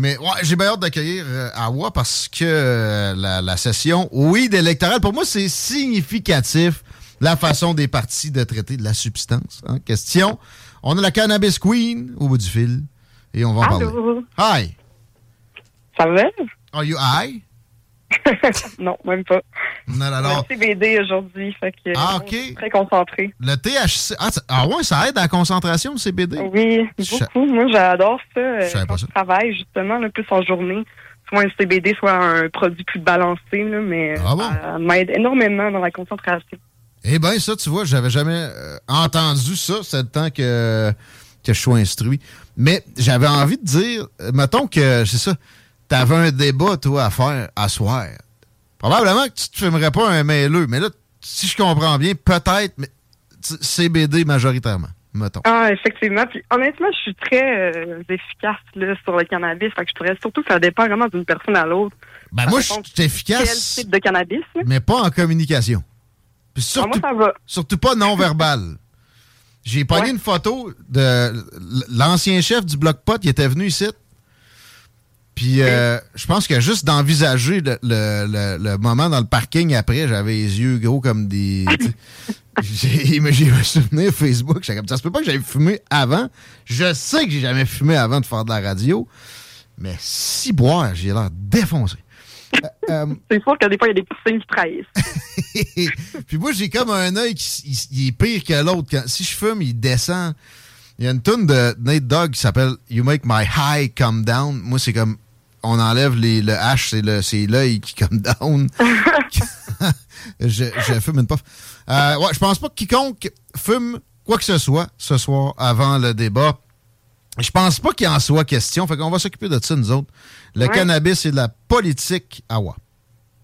Mais ouais, j'ai bien hâte d'accueillir euh, Awa parce que euh, la, la session, oui, d'électoral, pour moi, c'est significatif la façon des partis de traiter de la substance en question. On a la Cannabis Queen au bout du fil et on va en Allô? parler. Hi! Ça va? Are you high? non, même pas. Non, non, On non. CBD aujourd'hui, fait que Ah, je ok. suis très concentré. Le THC. Ah, ah ouais, ça aide à la concentration, le CBD? Oui, Je- beaucoup. Moi, j'adore ça. euh, Je quand ça. je travaille, justement, le plus en journée. Soit un CBD, soit un produit plus balancé, là, mais Ah bon? ça m'aide énormément dans la concentration. Eh bien, ça, tu vois, j'avais jamais euh, entendu ça, c'est le temps que, que je sois instruit. Mais j'avais envie de dire, euh, mettons que, c'est ça, t'avais un débat, toi, à faire à soir. Probablement que tu te fumerais pas un mailleux, mais là, si je comprends bien, peut-être, mais CBD majoritairement, mettons. Ah, effectivement. Puis honnêtement, je suis très euh, efficace là, sur le cannabis. Fait que je pourrais surtout, ça dépend vraiment d'une personne à l'autre. Ben Ça moi, je suis efficace, Quel type de cannabis? mais pas en communication. Puis Ah, surtout, moi, ça va. surtout pas non-verbal. J'ai pogné Ouais. une photo de l'ancien chef du Bloc Pot qui était venu ici. Puis euh, je pense que juste d'envisager le, le- le- le moment dans le parking après, j'avais les yeux gros comme des. j'ai un souvenir Facebook. j'étais comme ça. se peut pas que j'avais fumé avant. Je sais que j'ai jamais fumé avant de faire de la radio. Mais si boire, j'ai l'air défoncé. Euh, euh, C'est sûr que des fois, il y a des petits signes qui trahissent. puis moi, j'ai comme un œil qui s- il, il est pire que l'autre. Si je fume, il descend. Il y a une tune de Nate Dogg qui s'appelle You Make My High Come Down. Moi, c'est comme on enlève les, le H, c'est le- c'est l'œil qui come down. je, je fume une puff. Euh, ouais, je pense pas que quiconque fume quoi que ce soit ce soir avant le débat. Je pense pas qu'il en soit question. Fait qu'on va s'occuper de ça, nous autres. Le Ouais. cannabis et la politique à wa.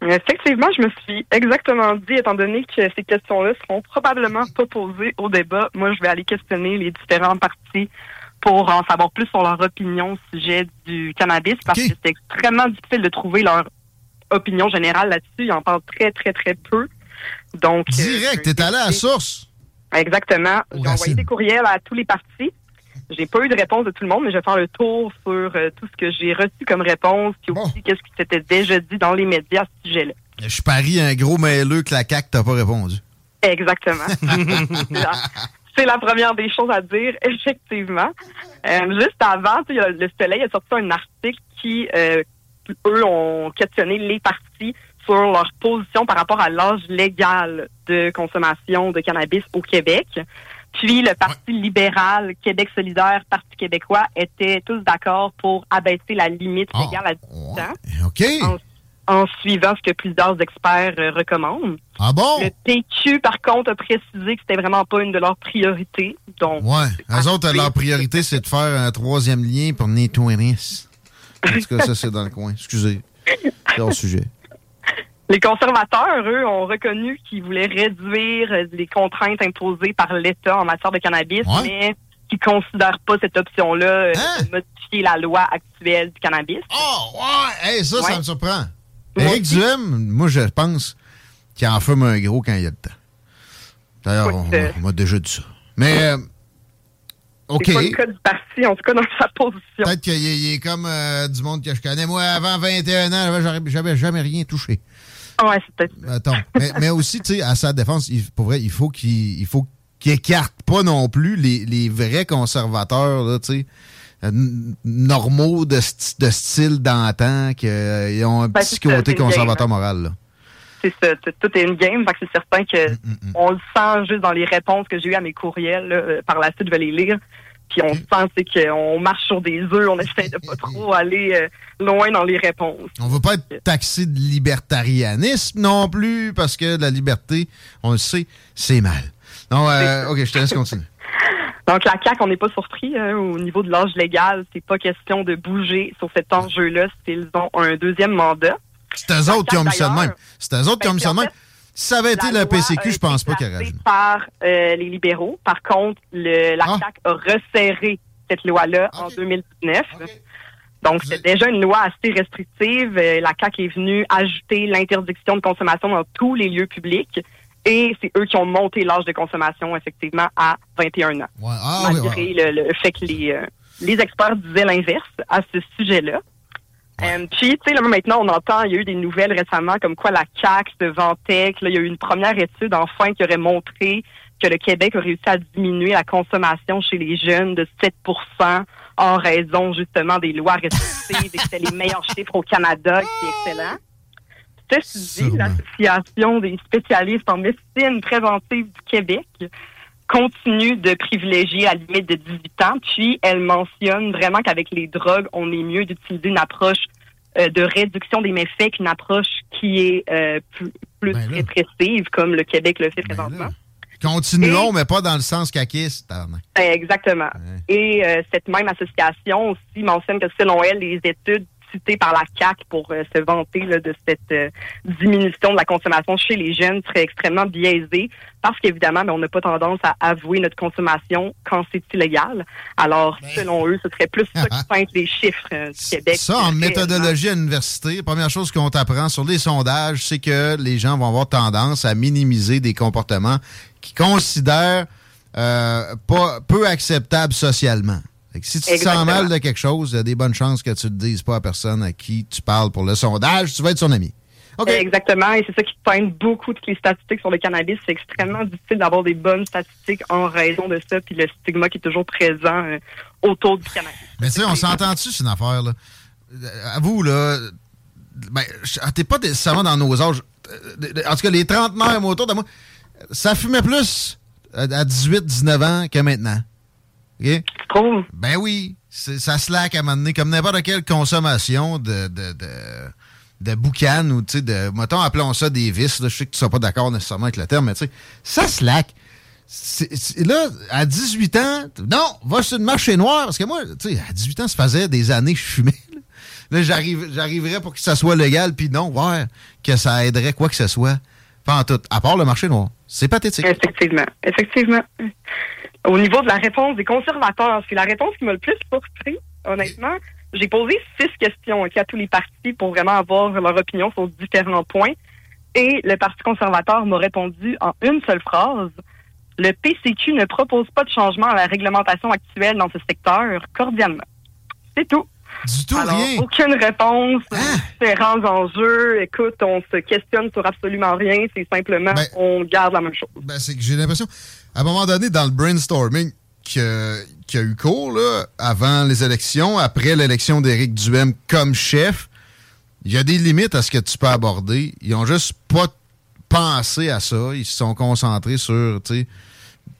Effectivement, je me suis exactement dit, étant donné que ces questions-là seront probablement pas posées au débat, moi, je vais aller questionner les différents partis pour en savoir plus sur leur opinion au sujet du cannabis, parce que c'est extrêmement difficile de trouver leur opinion générale là-dessus. Ils en parlent très, très, très peu. Donc, euh, Direct, t'es allé à la source. Exactement. J'ai envoyé des courriels à tous les partis. J'ai pas eu de réponse de tout le monde, mais je vais faire le tour sur euh, tout ce que j'ai reçu comme réponse, puis Bon. aussi qu'est-ce qui s'était déjà dit dans les médias à ce sujet-là. Je parie un gros mailleux que la CAQ t'a pas répondu. Exactement. C'est la- première des choses à dire, effectivement. Euh, juste avant, le Soleil a sorti un article qui, euh, eux, ont questionné les partis sur leur position par rapport à l'âge légal de consommation de cannabis au Québec. Puis le Parti libéral, Québec solidaire, Parti québécois étaient tous d'accord pour abaisser la limite Ah, légale à 18 ans OK. En suivant ce que plusieurs experts euh, recommandent. Ah bon? Le PQ, par contre, a précisé que c'était vraiment pas une de leurs priorités. Donc, Ouais. Eux autres, leur priorité, c'est de faire un troisième lien pour nettoyer. En tout cas, ça, c'est dans le coin. Excusez. C'est hors sujet. Les conservateurs, eux, ont reconnu qu'ils voulaient réduire euh, les contraintes imposées par l'État en matière de cannabis, Ouais. mais qui considèrent pas cette option-là euh, Hein? de modifier la loi actuelle du cannabis. Oh, ouais! Hey, ça, ça me surprend. Aussi. Duhem, moi, je pense qu'il en fume un gros quand il y a le temps. D'ailleurs, on, euh, on m'a déjà dit ça. Mais, euh, OK. C'est pas le cas du parti, en tout cas dans sa position. Peut-être qu'il est, comme euh, du monde que je connais. Moi, avant 21 ans, j'avais- jamais rien touché. Ouais, c'est peut-être. Attends. mais, mais aussi, tu sais, à sa défense, il, pour vrai, il faut qu'il il faut qu'il écarte pas non plus les, les vrais conservateurs, là, tu sais. Normaux de, de style d'antan, qu'ils ont un Ben, petit côté conservateur game, moral. Là. C'est tout est une game. C'est certain que Mm, mm, mm. on le sent juste dans les réponses que j'ai eues à mes courriels. là. Euh, Par la suite, je vais les lire. Puis on sent c'est qu'on marche sur des œufs. On essaie de pas trop aller euh, loin dans les réponses. On veut pas être taxé de libertarianisme non plus, parce que la liberté, on le sait, c'est mal. Non, euh, ok, je te laisse continuer. Donc la CAQ, on n'est pas surpris hein, au niveau de l'âge légal. C'est pas question de bouger sur cet enjeu-là s'ils ont un deuxième mandat. C'est eux autres qui ont mis ça de même. C'est eux autres qui ben, ont mis ça de puis en même. Si ça avait été La PCQ, je pense pas rien. par euh, les libéraux. Par contre, le, la Ah. CAQ a resserré cette loi-là en Ok. 2019. Ok. Donc, c'est déjà une loi assez restrictive. Euh, La CAQ est venue ajouter l'interdiction de consommation dans tous les lieux publics. Et c'est eux qui ont monté l'âge de consommation, effectivement, à 21 ans. Ouais. Ah, oui, malgré le, le fait que les, euh, les experts disaient l'inverse à ce sujet-là. Euh, puis, tu sais, là, maintenant, on entend, il y a eu des nouvelles récemment comme quoi la CAQ se vantait, là, il y a eu une première étude, enfin, qui aurait montré que le Québec a réussi à diminuer la consommation chez les jeunes de 7% en raison, justement, des lois restrictives et que c'était les meilleurs chiffres au Canada, qui est excellent. Ceci dit, l'Association des spécialistes en médecine préventive du Québec continue de privilégier à la limite de 18 ans, puis elle mentionne vraiment qu'avec les drogues, on est mieux d'utiliser une approche euh, de réduction des méfaits qu'une approche qui est euh, plus, plus Ben répressive, comme le Québec le fait Ben présentement. là. Continuons, mais pas dans le sens caquiste. Ben, Exactement. Ouais. Et euh, cette même association aussi mentionne que selon elle, les études par la CAC pour euh, se vanter là, de cette euh, diminution de la consommation chez les jeunes seraient extrêmement biaisées parce qu'évidemment, ben, on n'a pas tendance à avouer notre consommation quand c'est illégal. Alors, selon eux, ce serait plus ça qui peinte les chiffres euh, du Québec. Ça, en méthodologie à l'université, première chose qu'on t'apprend sur les sondages, c'est que les gens vont avoir tendance à minimiser des comportements qu'ils considèrent pas peu acceptables socialement. Si tu te sens mal de quelque chose, il y a des bonnes chances que tu ne le dises pas à personne à qui tu parles pour le sondage. Tu vas être son ami. Exactement, et c'est ça qui peint beaucoup toutes les statistiques sur le cannabis. C'est extrêmement difficile d'avoir des bonnes statistiques en raison de ça, puis le stigma qui est toujours présent euh, autour du cannabis. Mais tu sais, on s'entend-tu, c'est une affaire, là? Euh, À vous, là, ben, ah, t'es pas nécessairement dans nos âges. Euh, En tout cas, les trentenaires autour de moi, ça fumait plus à à 18, 19 ans que maintenant. OK? Tu trouves? Ben oui, ça slack à un moment donné, comme n'importe quelle consommation de, de, de, de boucan ou, tu sais, de, mettons, appelons ça des vices, là, je sais que tu ne seras pas d'accord nécessairement avec le terme, mais tu sais, ça slack. Là, à 18 ans, non, va sur le marché noir, parce que moi, tu sais, à 18 ans, ça faisait des années que je fumais. Là, Là, j'arrive, j'arriverais pour que ça soit légal, puis non, voir que ça aiderait quoi que ce soit. Pas en tout, à part le marché noir. C'est pathétique. Effectivement. Effectivement. Au niveau de la réponse des conservateurs, c'est la réponse qui m'a le plus surpris, honnêtement. J'ai posé six questions à tous les partis pour vraiment avoir leur opinion sur différents points. Et le Parti conservateur m'a répondu en une seule phrase. Le PCQ ne propose pas de changement à la réglementation actuelle dans ce secteur, cordialement. C'est tout. Du tout Alors, rien. aucune réponse, Hein? différents enjeux. Écoute, on se questionne sur absolument rien. C'est simplement, Ben- on garde la même chose. Ben, c'est que j'ai l'impression, à un moment donné, dans le brainstorming qui a, qui a eu cours, là, avant les élections, après l'élection d'Éric Duhem comme chef, il y a des limites à ce que tu peux aborder. Ils ont juste pas pensé à ça. Ils se sont concentrés sur,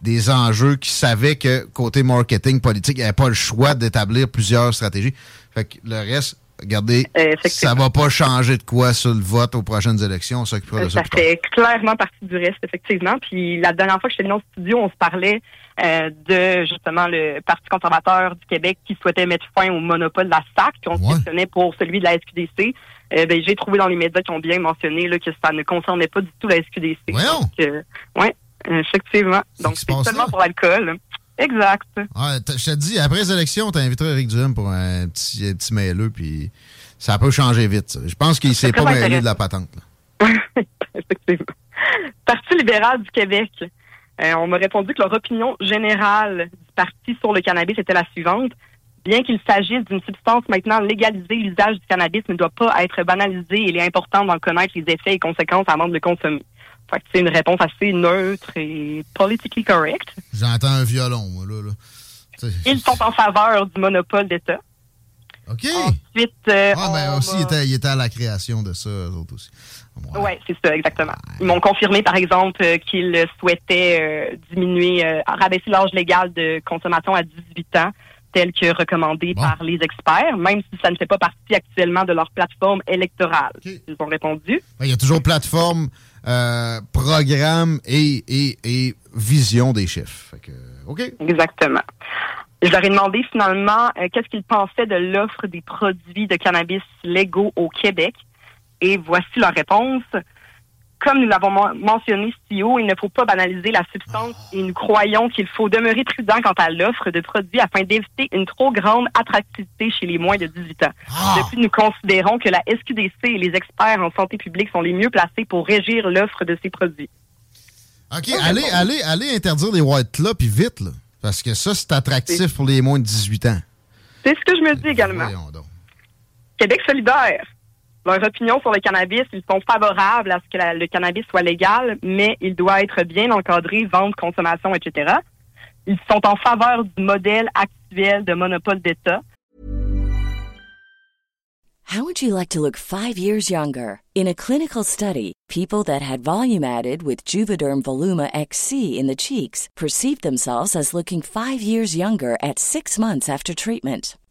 des enjeux qui savaient que côté marketing politique, il n'y avait pas le choix d'établir plusieurs stratégies. Fait que le reste, regardez, Euh, ça va pas changer de quoi sur le vote aux prochaines élections. On s'occupera de ça Ça fait clairement partie du reste, effectivement. Puis la dernière fois que j'étais venu au studio, on se parlait euh, de justement le Parti conservateur du Québec qui souhaitait mettre fin au monopole de la SAC, puis on Ouais. se questionnait pour celui de la SQDC. Euh, ben, j'ai trouvé dans les médias qui ont bien mentionné là, que ça ne concernait pas du tout la SQDC. Donc, euh, ouais, effectivement. Donc c'est seulement pour l'alcool. Exact. T- je te dis, après les élections, t'inviteras Eric Duhem pour un petit, un petit mêleux, puis ça peut changer vite. ça. Je pense qu'il s'est pas mêlé de la patente. Effectivement. Parti libéral du Québec. Euh, on m'a répondu que leur opinion générale du parti sur le cannabis était la suivante. Bien qu'il s'agisse d'une substance maintenant légalisée, l'usage du cannabis ne doit pas être banalisé et il est important d'en connaître les effets et conséquences avant de le consommer. Fait que c'est une réponse assez neutre et politically correct. J'entends un violon, moi, là. là. Ils sont en faveur du monopole d'État. OK. Ensuite, euh, ah, ben aussi, il était, il était à la création de ça, eux autres aussi. Ouais. Oui, c'est ça, exactement. Ils m'ont confirmé, par exemple, euh, qu'ils souhaitaient euh, diminuer, euh, rabaisser l'âge légal de consommation à 18 ans, tel que recommandé Bon. par les experts, même si ça ne fait pas partie actuellement de leur plateforme électorale. Ils ont répondu. Il y a toujours plateforme, euh, programme et, et, et vision des. Fait que, OK. Exactement. Je leur ai demandé finalement euh, qu'est-ce qu'ils pensaient de l'offre des produits de cannabis légaux au Québec? Et voici leur réponse. Comme nous l'avons men- mentionné si haut, il ne faut pas banaliser la substance et nous croyons qu'il faut demeurer prudent quant à l'offre de produits afin d'éviter une trop grande attractivité chez les moins de 18 ans. Ah! Depuis, nous considérons que la SQDC et les experts en santé publique sont les mieux placés pour régir l'offre de ces produits. OK, allez, allez, allez interdire les white là, puis vite, là. Parce que ça, c'est attractif pour les moins de 18 ans. C'est ce que je me dis également. Québec solidaire. Leur opinion sur le cannabis, ils sont favorables à ce que la- le cannabis soit légal, mais il doit être bien encadré, vente, consommation, etc. Ils sont en faveur du modèle actuel de monopole d'État. How would you like to look five years younger? In a clinical study, people that had volume added with Juvederm Voluma XC in the cheeks perceived themselves as looking five years younger at six months after treatment.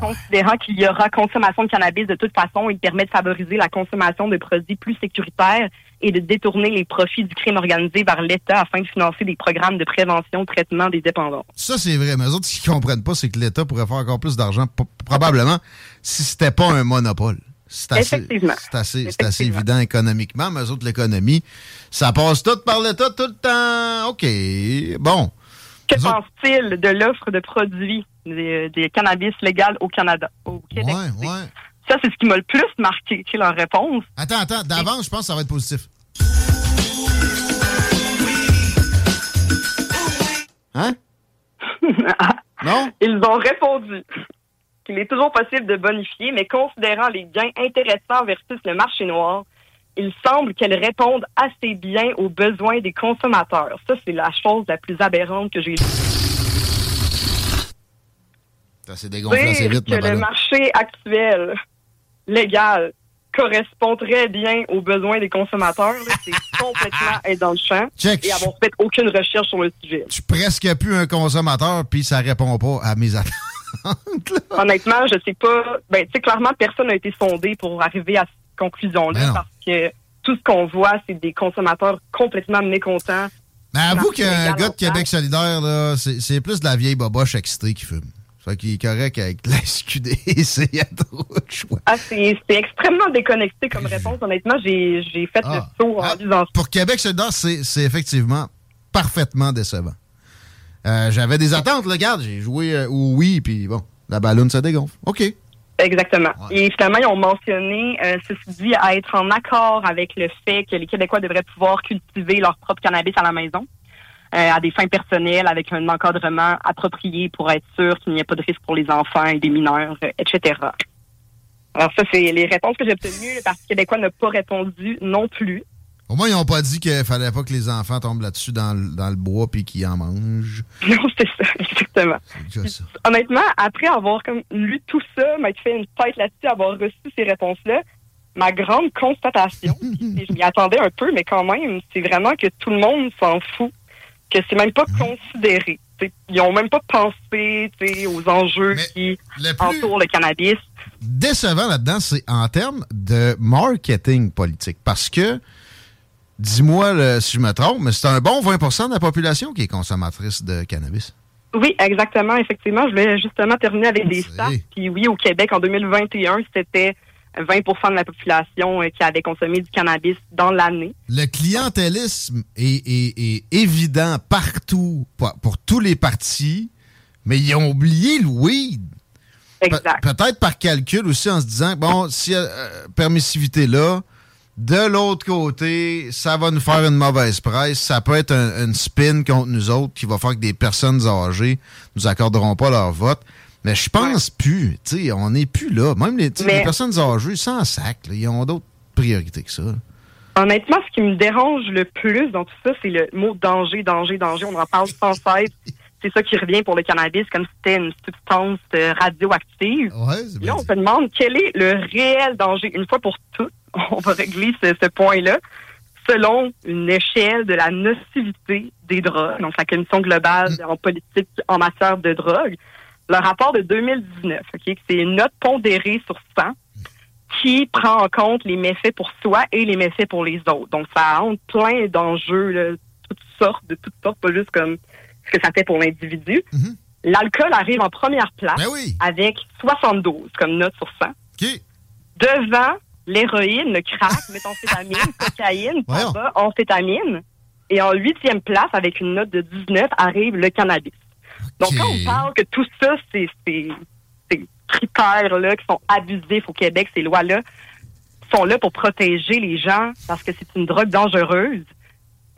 Considérant qu'il y aura consommation de cannabis de toute façon, il permet de favoriser la consommation de produits plus sécuritaires et de détourner les profits du crime organisé vers l'État afin de financer des programmes de prévention, traitement des dépendances. Ça, c'est vrai. Mais eux autres, ce qu'ils comprennent pas, c'est que l'État pourrait faire encore plus d'argent, probablement, si c'était pas un monopole. C'est assez, évident économiquement, mais eux autres, l'économie, ça passe tout par l'État tout le temps. OK. Bon. Que pense-t-il de l'offre de produits? Des, des cannabis légal au Canada, au Québec? Ouais, ouais. Ça, c'est ce qui m'a le plus marqué, c'est leur réponse. Attends, attends. D'avance, je pense que ça va être positif. Hein? non? Ils ont répondu qu'il est toujours possible de bonifier, mais considérant les gains intéressants versus le marché noir, il semble qu'elles répondent assez bien aux besoins des consommateurs. Ça, c'est la chose la plus aberrante que j'ai lue. Ça s'est dégonflé assez vite, que le marché actuel, légal, correspond très bien aux besoins des consommateurs, c'est complètement être dans le champ Check. et avoir fait aucune recherche sur le sujet. Je suis presque plus un consommateur, puis ça répond pas à mes attentes. Honnêtement, je sais pas. Ben, tu sais, clairement, personne n'a été sondé pour arriver à cette conclusion-là Ben parce que tout ce qu'on voit, c'est des consommateurs complètement mécontents. Mais avoue qu'un gars de Québec solidaire, c'est c'est plus de la vieille boboche excitée qui fume. Fait qu'il est correct avec la SQDC, il y a trop de choix. Ah, c'est c'est extrêmement déconnecté comme réponse. Honnêtement, j'ai fait Ah. le tour en Ah, disant Pour Québec solidaire, c'est c'est effectivement parfaitement décevant. Euh, J'avais des attentes, là, regarde, j'ai joué euh, au oui, puis bon, la ballonne se dégonfle. OK. Exactement. Ouais. Et finalement, ils ont mentionné, euh, ceci dit, à être en accord avec le fait que les Québécois devraient pouvoir cultiver leur propre cannabis à la maison, à des fins personnelles, avec un encadrement approprié pour être sûr qu'il n'y ait pas de risque pour les enfants et des mineurs, euh, etc. Alors ça, c'est les réponses que j'ai obtenues. Le Parti québécois n'a pas répondu non plus. Au moins, ils n'ont pas dit qu'il fallait pas que les enfants tombent là-dessus dans, le- dans le bois puis qu'ils en mangent. Non, c'est ça, exactement. Ça. Honnêtement, après avoir comme lu tout ça, m'être fait une tête là-dessus, avoir reçu ces réponses-là, ma grande constatation, et je m'y attendais un peu, mais quand même, c'est vraiment que tout le monde s'en fout, que c'est même pas considéré. T'sais, Ils ont même pas pensé aux enjeux Mais qui Le entourent le cannabis. décevant là-dedans, c'est en termes de marketing politique. Parce que, dis-moi si je me trompe, mais c'est un bon 20% de la population qui est consommatrice de cannabis. Oui, exactement, effectivement. Je voulais justement terminer avec des stats. Puis oui, au Québec, en 2021, c'était 20% de la population euh, qui avait consommé du cannabis dans l'année. Le clientélisme est, est- est évident partout, pour, pour tous les partis, mais ils ont oublié le weed. Pe- Exact. Peut-être par calcul aussi en se disant, bon, si euh, permissivité là, de l'autre côté, ça va nous faire une mauvaise presse. Ça peut être un, une spin contre nous autres qui va faire que des personnes âgées nous accorderont pas leur vote. Mais je pense plus. Tu sais, on n'est plus là. Même les, Mais- les personnes âgées, sans sac, là, ils ont d'autres priorités que ça. Honnêtement, ce qui me dérange le plus dans tout ça, c'est le mot danger, danger, danger. On en parle sans cesse. C'est ça qui revient pour le cannabis, comme si c'était une substance euh, radioactive. Ouais, c'est Là, on se demande quel est le réel danger. Une fois pour toutes, on va régler ce, ce point-là selon une échelle de la nocivité des drogues, donc la Commission globale en politique en matière de drogue. Le rapport de 2019, ok, c'est une note pondérée sur 100 qui prend en compte les méfaits pour soi et les méfaits pour les autres. Donc, ça entre plein d'enjeux, toutes sortes, de toutes sortes, pas juste comme ce que ça fait pour l'individu. Mhm. L'alcool arrive en première place Ben oui. avec 72 comme note sur 100. OK. Devant l'héroïne, le crack, méthamphétamine, cocaïne, tabac, amphétamine. Et en huitième place, avec une note de 19, arrive le cannabis. Donc, quand on parle que tout ça, c'est c'est- ces critères-là qui sont abusifs au Québec, ces lois-là, sont là pour protéger les gens parce que c'est une drogue dangereuse.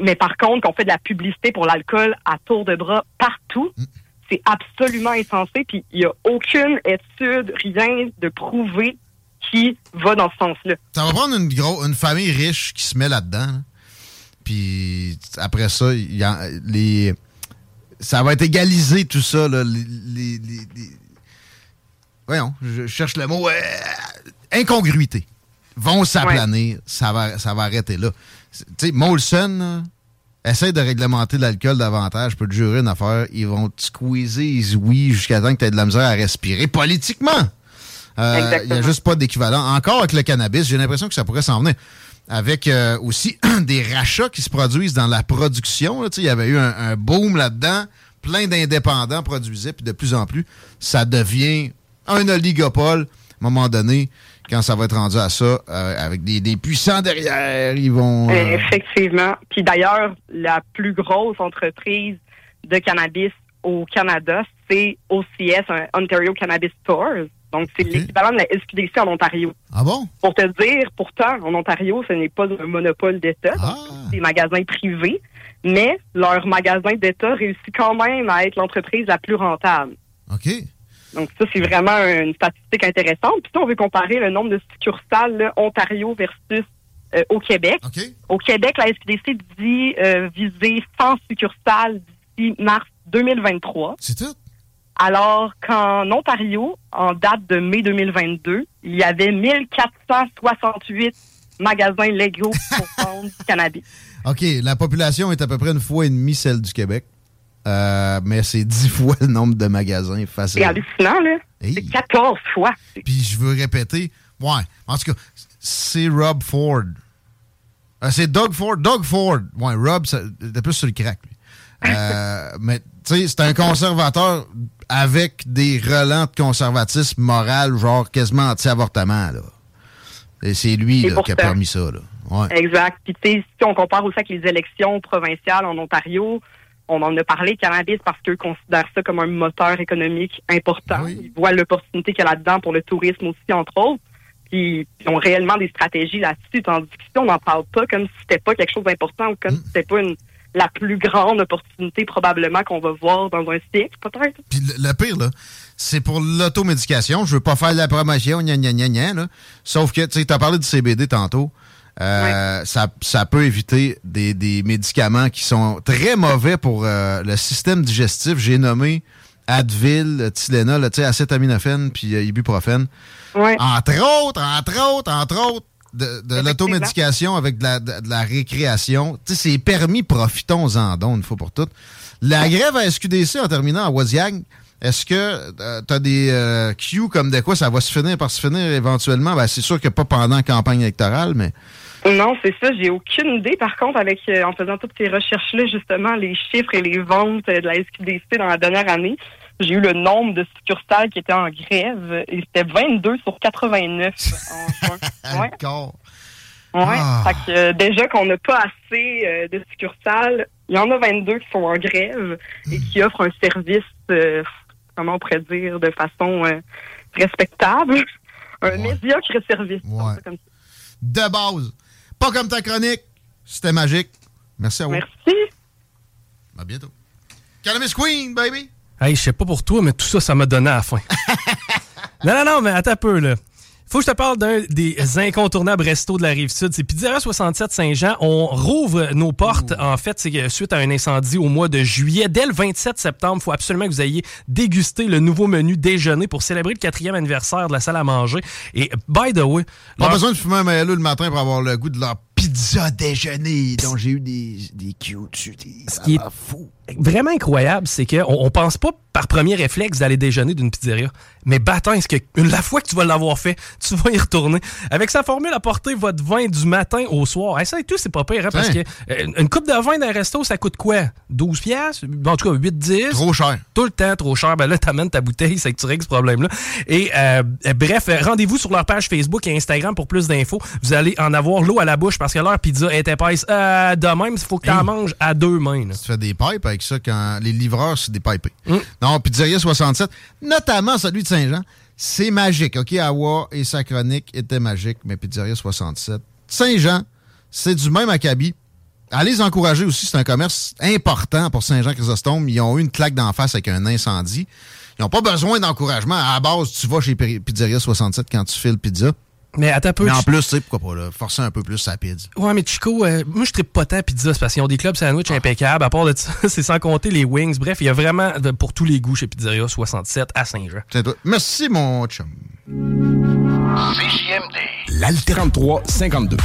Mais par contre, qu'on fait de la publicité pour l'alcool à tour de bras partout, Mm. c'est absolument insensé. Puis il n'y a aucune étude, rien de prouvé qui va dans ce sens-là. Ça va prendre une, gros, une famille riche qui se met là-dedans. là. Puis après ça, y a- les, ça va être égalisé tout ça. Là, les, les- les- les- voyons, je cherche le mot. euh, incongruité. Vont s'aplanir. Ça, va, ça va arrêter là. Tu sais, Molson là, essaie de réglementer l'alcool davantage. Je peux te jurer une affaire. Ils vont te squeezer oui jusqu'à temps que tu aies de la misère à respirer politiquement. Euh, Il n'y a juste pas d'équivalent. Encore avec le cannabis, j'ai l'impression que ça pourrait s'en venir. Avec euh, aussi des rachats qui se produisent dans la production. Il y avait eu un, boom là-dedans. Plein d'indépendants produisaient, puis de plus en plus, ça devient un oligopole. À un moment donné, quand ça va être rendu à ça, euh, avec des, puissants derrière, ils vont... euh, Effectivement. Puis d'ailleurs, la plus grosse entreprise de cannabis au Canada, c'est OCS, Ontario Cannabis Stores. Donc, c'est l'équivalent de la SQDC en Ontario. Ah bon? Pour te dire, pourtant, en Ontario, ce n'est pas un monopole d'État, Ah. c'est des magasins privés, mais leur magasin d'État réussit quand même à être l'entreprise la plus rentable. OK. Donc ça, c'est vraiment une statistique intéressante. Puis si on veut comparer le nombre de succursales là, Ontario versus euh, au Québec, OK. au Québec, la SQDC dit euh, viser 100 succursales d'ici mars 2023, C'est tout? Alors qu'en Ontario, en date de mai 2022, il y avait 1468 magasins légaux pour vendre du cannabis. OK, la population est à peu près une fois et demie celle du Québec. Euh, mais c'est dix fois le nombre de magasins C'est facile. hallucinant, là. Hey. C'est 14 fois. C'est- Puis je veux répéter, ouais, en tout cas, c'est Rob Ford. Euh, c'est Doug Ford. Doug Ford. Ouais, Rob, ça- était plus sur le crack, lui. Euh, mais, tu sais, c'est un conservateur avec des relents de conservatisme moral, genre quasiment anti-avortement, là. Et c'est lui là, qui a permis ça, là. Ouais. Exact. Puis tu sais, si on compare aussi avec les élections provinciales en Ontario, on en a parlé cannabis parce qu'eux considèrent ça comme un moteur économique important. Oui. Ils voient l'opportunité qu'il y a là-dedans pour le tourisme aussi, entre autres. Puis ils ont réellement des stratégies là-dessus. Tandis que si on n'en parle pas comme si c'était pas quelque chose d'important ou comme si c'était pas une, la plus grande opportunité probablement qu'on va voir dans un siècle, peut-être. Puis le, le pire, là, c'est pour l'automédication. Je veux pas faire de la promotion, gna gna gna gna, là. Sauf que, tu sais, t'as parlé du CBD tantôt. Euh, ça, ça peut éviter des, des médicaments qui sont très mauvais pour euh, le système digestif. J'ai nommé Advil, Tylenol, acétaminophène puis euh, ibuprofène. Ouais. Entre autres, entre autres, entre autres, de, l'automédication avec de la, de, de la récréation. Tu sais, c'est permis, profitons-en donc une fois pour toutes. La grève à SQDC en terminant à Wasiag, est-ce que tu as des euh, cues comme de quoi ça va se finir par se finir éventuellement? Ben, c'est sûr que pas pendant la campagne électorale, mais Non, c'est ça. J'ai aucune idée. Par contre, avec euh, en faisant toutes ces recherches-là, justement, les chiffres et les ventes euh, de la SQDC dans la dernière année, j'ai eu le nombre de succursales qui étaient en grève et c'était 22 sur 89 en juin. Ouais. Ouais. Ah. Fait que, euh, déjà qu'on n'a pas assez euh, de succursales, il y en a 22 qui sont en grève et qui offrent un service, euh, comment on pourrait dire, de façon respectable. Un Ouais. médiocre service. Ouais. comme ça. De base. Pas comme ta chronique. C'était magique. Merci à vous. Merci. À bientôt. Cannabis Queen, baby! Hey, je sais pas pour toi, mais tout ça, ça m'a donné à la fin. non, non, non, mais attends un peu, là. Faut que je te parle d'un des incontournables restos de la Rive-Sud. C'est Pizzeria 67 Saint-Jean. On rouvre nos portes. En fait, c'est que suite à un incendie au mois de juillet. Dès le 27 septembre, il faut absolument que vous ayez dégusté le nouveau menu déjeuner pour célébrer le quatrième anniversaire de la salle à manger. Et, by the way... Pas leur- besoin de fumer un maillot le matin pour avoir le goût de leur pizza déjeuner dont j'ai eu des, des cues dessus. Des, Ce qui est fou. vraiment incroyable, c'est qu'on on pense pas par premier réflexe d'aller déjeuner d'une pizzeria. Mais bâton, est-ce que la fois que tu vas l'avoir fait, tu vas y retourner? Avec sa formule, apportez votre vin du matin au soir. Hey, ça et tout, c'est pas pire, hein, parce que euh, une coupe de vin d'un resto, ça coûte quoi? 12 piastres? En tout cas, 8-10? Trop cher. tout le temps trop cher. Ben là, t'amènes ta bouteille, c'est que tu règles ce problème-là. Et euh, bref, rendez-vous sur leur page Facebook et Instagram pour plus d'infos. Vous allez en avoir l'eau à la bouche parce que leur pizza est épaisse. Euh, de même, il faut que t'en Hey. manges à deux mains. là. Tu fais des pipes avec ça quand les livreurs, c'est des pipés. Mm. Non, Pizzeria 67, notamment celui de Saint-Jean, c'est magique. OK, Awa et sa chronique étaient magiques, mais Pizzeria 67. Saint-Jean, c'est du même acabit. Allez les encourager aussi, c'est un commerce important pour Saint-Jean-Chrysostome. Ils ont eu une claque d'en face avec un incendie. Ils n'ont pas besoin d'encouragement. À la base, tu vas chez Pi- Pizzeria 67 quand tu files pizza. Mais attends un peu. Mais en plus, tu sais, pourquoi pas, là, forcer un peu plus sa pizza. Ouais, mais Chico, euh, moi je tripe pas tant pizza c'est parce qu'ils ont des clubs sandwich impeccables. À part de ça, c'est sans compter les wings. Bref, il y a vraiment pour tous les goûts chez Pizzeria 67 à Saint-Jean. Merci, mon chum. L'Alternative 52.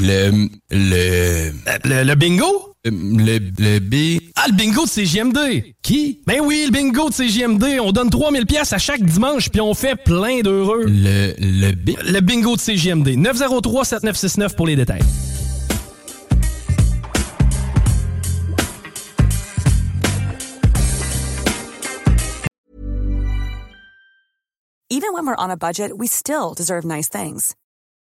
Le. Le. Le, le bingo? Le. Le B. Ah, le bingo de CJMD! Qui? Ben oui, le bingo de CJMD. On donne 3000 pièces à chaque dimanche, puis on fait plein d'heureux. Le. Le B. Le bingo de CJMD. 903-7969 pour les détails. Even when we're on a budget, we still deserve nice things.